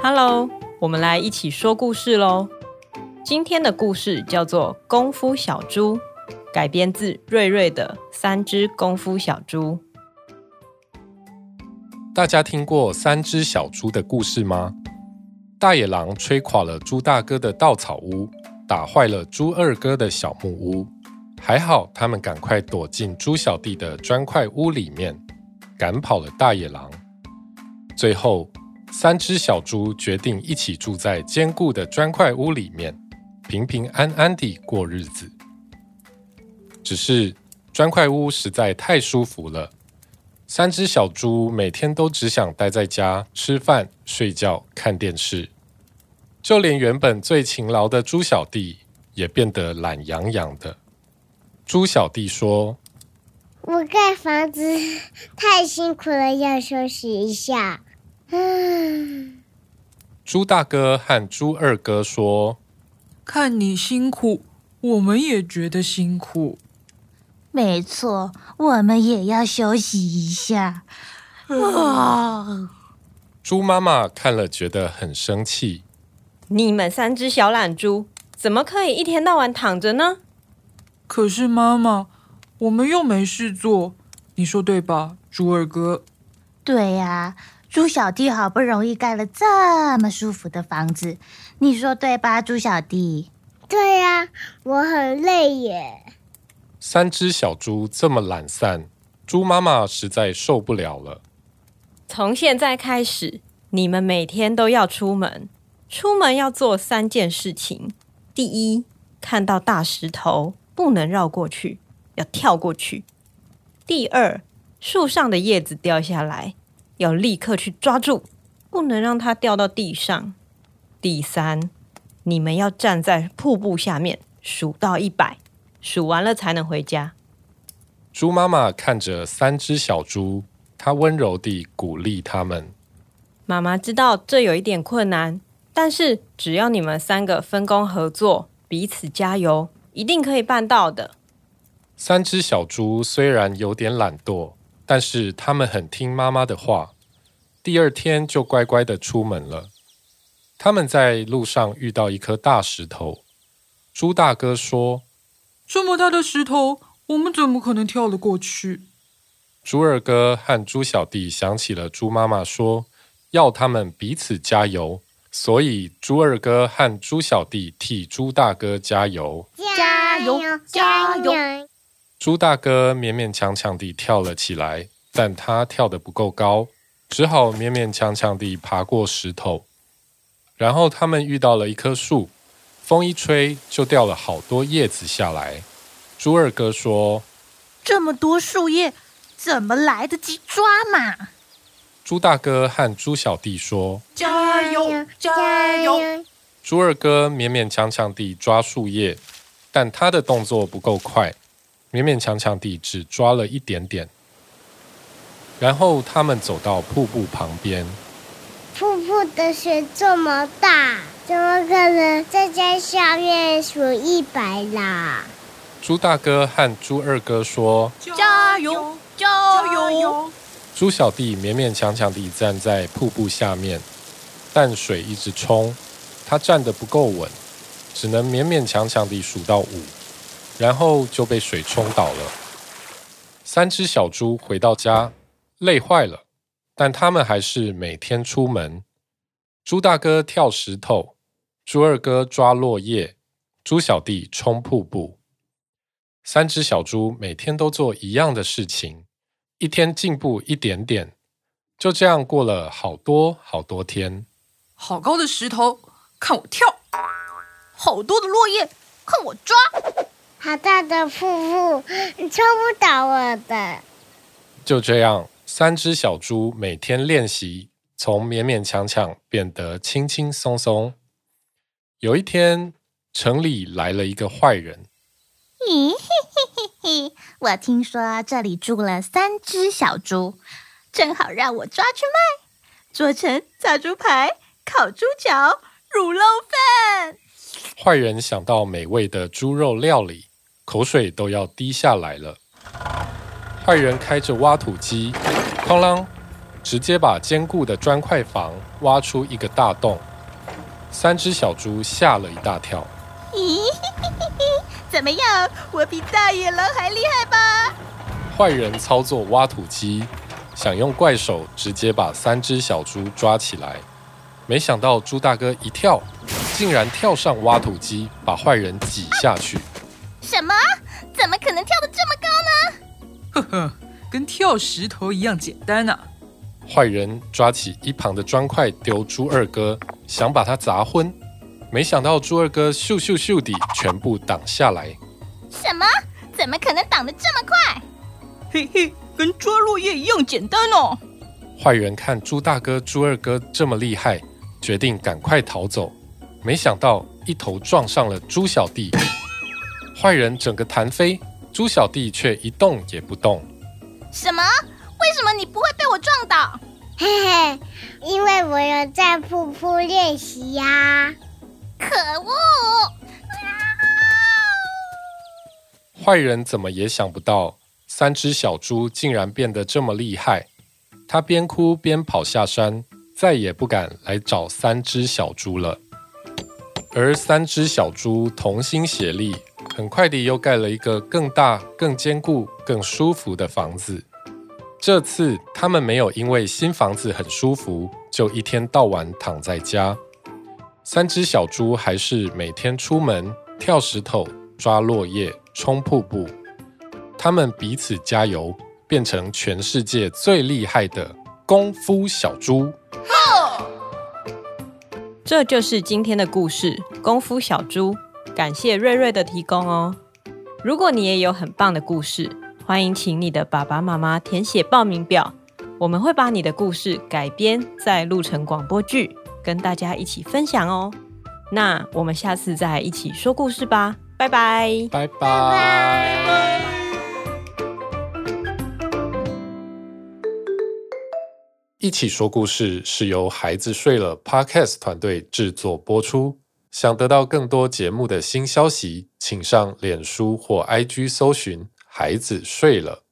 Hello，我们来一起说故事喽。今天的故事叫做《功夫小猪》，改编自瑞瑞的《三只功夫小猪》。大家听过三只小猪的故事吗？大野狼吹垮了猪大哥的稻草屋，打坏了猪二哥的小木屋。还好，他们赶快躲进猪小弟的砖块屋里面，赶跑了大野狼。最后，三只小猪决定一起住在坚固的砖块屋里面，平平安安地过日子。只是砖块屋实在太舒服了。三只小猪每天都只想待在家吃饭、睡觉、看电视，就连原本最勤劳的猪小弟也变得懒洋洋的。猪小弟说：“我盖房子太辛苦了，要休息一下。”嗯。猪大哥和猪二哥说：“看你辛苦，我们也觉得辛苦。”没错，我们也要休息一下。啊！猪妈妈看了觉得很生气。你们三只小懒猪，怎么可以一天到晚躺着呢？可是妈妈，我们又没事做，你说对吧，猪二哥？对呀，猪小弟好不容易盖了这么舒服的房子，你说对吧，猪小弟？对呀，我很累耶。三只小猪这么懒散，猪妈妈实在受不了了。从现在开始，你们每天都要出门，出门要做三件事情：第一，看到大石头不能绕过去，要跳过去；第二，树上的叶子掉下来，要立刻去抓住，不能让它掉到地上；第三，你们要站在瀑布下面数到一百。数完了才能回家。猪妈妈看着三只小猪，她温柔地鼓励他们：“妈妈知道这有一点困难，但是只要你们三个分工合作，彼此加油，一定可以办到的。”三只小猪虽然有点懒惰，但是他们很听妈妈的话，第二天就乖乖的出门了。他们在路上遇到一颗大石头，猪大哥说。这么大的石头，我们怎么可能跳得过去？猪二哥和猪小弟想起了猪妈妈说要他们彼此加油，所以猪二哥和猪小弟替猪大哥加油，加油，加油！猪大哥勉勉强强地跳了起来，但他跳得不够高，只好勉勉强强地爬过石头。然后他们遇到了一棵树。风一吹，就掉了好多叶子下来。猪二哥说：“这么多树叶，怎么来得及抓嘛？”猪大哥和猪小弟说：“加油，加油！”猪二哥勉勉强强地抓树叶，但他的动作不够快，勉勉强强地只抓了一点点。然后他们走到瀑布旁边。瀑布的水这么大。怎么可能在家下面数一百啦？猪大哥和猪二哥说：“加油，加油！”猪小弟勉勉强强地站在瀑布下面，但水一直冲，他站得不够稳，只能勉勉强强地数到五，然后就被水冲倒了。三只小猪回到家，累坏了，但他们还是每天出门。猪大哥跳石头。猪二哥抓落叶，猪小弟冲瀑布，三只小猪每天都做一样的事情，一天进步一点点，就这样过了好多好多天。好高的石头，看我跳；好多的落叶，看我抓；好大的瀑布，你抽不倒我的。就这样，三只小猪每天练习，从勉勉强强变得轻轻松松。有一天，城里来了一个坏人。咦嘿嘿嘿嘿！我听说这里住了三只小猪，正好让我抓去卖，做成炸猪排、烤猪脚、卤肉饭。坏人想到美味的猪肉料理，口水都要滴下来了。坏人开着挖土机，哐啷，直接把坚固的砖块房挖出一个大洞。三只小猪吓了一大跳。咦，怎么样？我比大野狼还厉害吧？坏人操作挖土机，想用怪手直接把三只小猪抓起来，没想到猪大哥一跳，竟然跳上挖土机，把坏人挤下去。什么？怎么可能跳得这么高呢？呵呵，跟跳石头一样简单呐、啊！坏人抓起一旁的砖块丢猪二哥，想把他砸昏，没想到猪二哥咻咻咻地全部挡下来。什么？怎么可能挡得这么快？嘿嘿，跟抓落叶一样简单哦！坏人看猪大哥、猪二哥这么厉害，决定赶快逃走，没想到一头撞上了猪小弟，坏人整个弹飞，猪小弟却一动也不动。什么？为什么你不会被我撞倒？嘿嘿，因为我有在瀑布练习呀！可恶！坏人怎么也想不到，三只小猪竟然变得这么厉害。他边哭边跑下山，再也不敢来找三只小猪了。而三只小猪同心协力，很快地又盖了一个更大、更坚固、更舒服的房子。这次他们没有因为新房子很舒服，就一天到晚躺在家。三只小猪还是每天出门跳石头、抓落叶、冲瀑布。他们彼此加油，变成全世界最厉害的功夫小猪。这就是今天的故事《功夫小猪》。感谢瑞瑞的提供哦。如果你也有很棒的故事，欢迎请你的爸爸妈妈填写报名表，我们会把你的故事改编再录成广播剧，跟大家一起分享哦。那我们下次再一起说故事吧，拜拜，拜拜。拜拜。一起说故事是由孩子睡了 Podcast 团队制作播出。想得到更多节目的新消息，请上脸书或 IG 搜寻。孩子睡了。